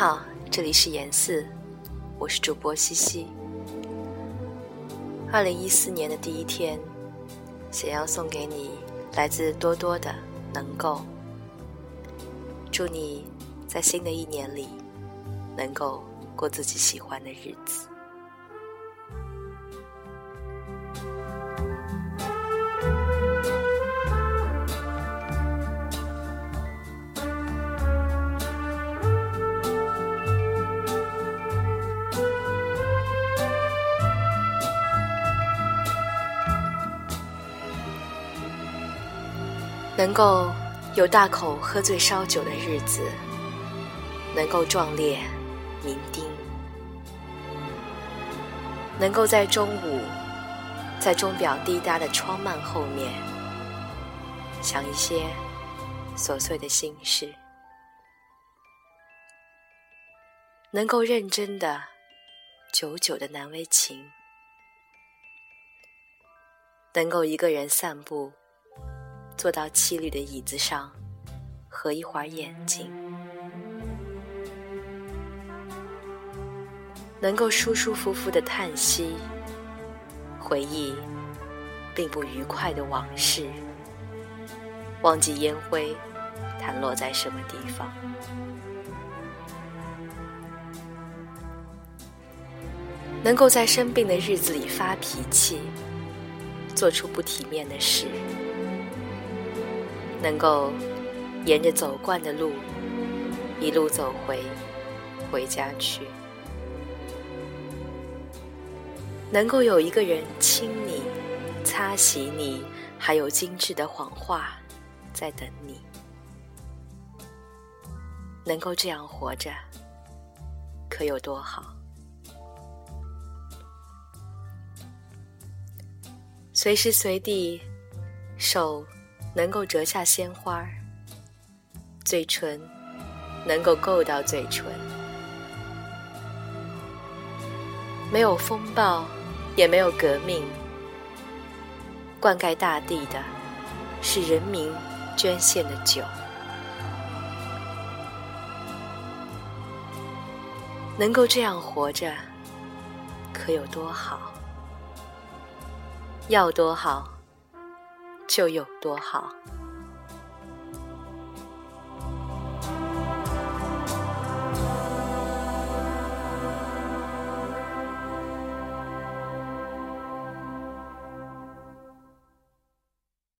好，这里是颜四，我是主播西西。二零一四年的第一天，想要送给你来自多多的能够。祝你在新的一年里能够过自己喜欢的日子。能够有大口喝醉烧酒的日子，能够壮烈酩酊，能够在中午，在钟表滴答的窗幔后面，想一些琐碎的心事，能够认真的、久久的难为情，能够一个人散步。坐到漆绿的椅子上，合一会儿眼睛，能够舒舒服服的叹息，回忆并不愉快的往事，忘记烟灰弹落在什么地方，能够在生病的日子里发脾气，做出不体面的事。能够沿着走惯的路一路走回回家去，能够有一个人亲你、擦洗你，还有精致的谎话在等你，能够这样活着，可有多好？随时随地，手。能够折下鲜花嘴唇能够够到嘴唇，没有风暴，也没有革命，灌溉大地的是人民捐献的酒。能够这样活着，可有多好？要多好？就有多好。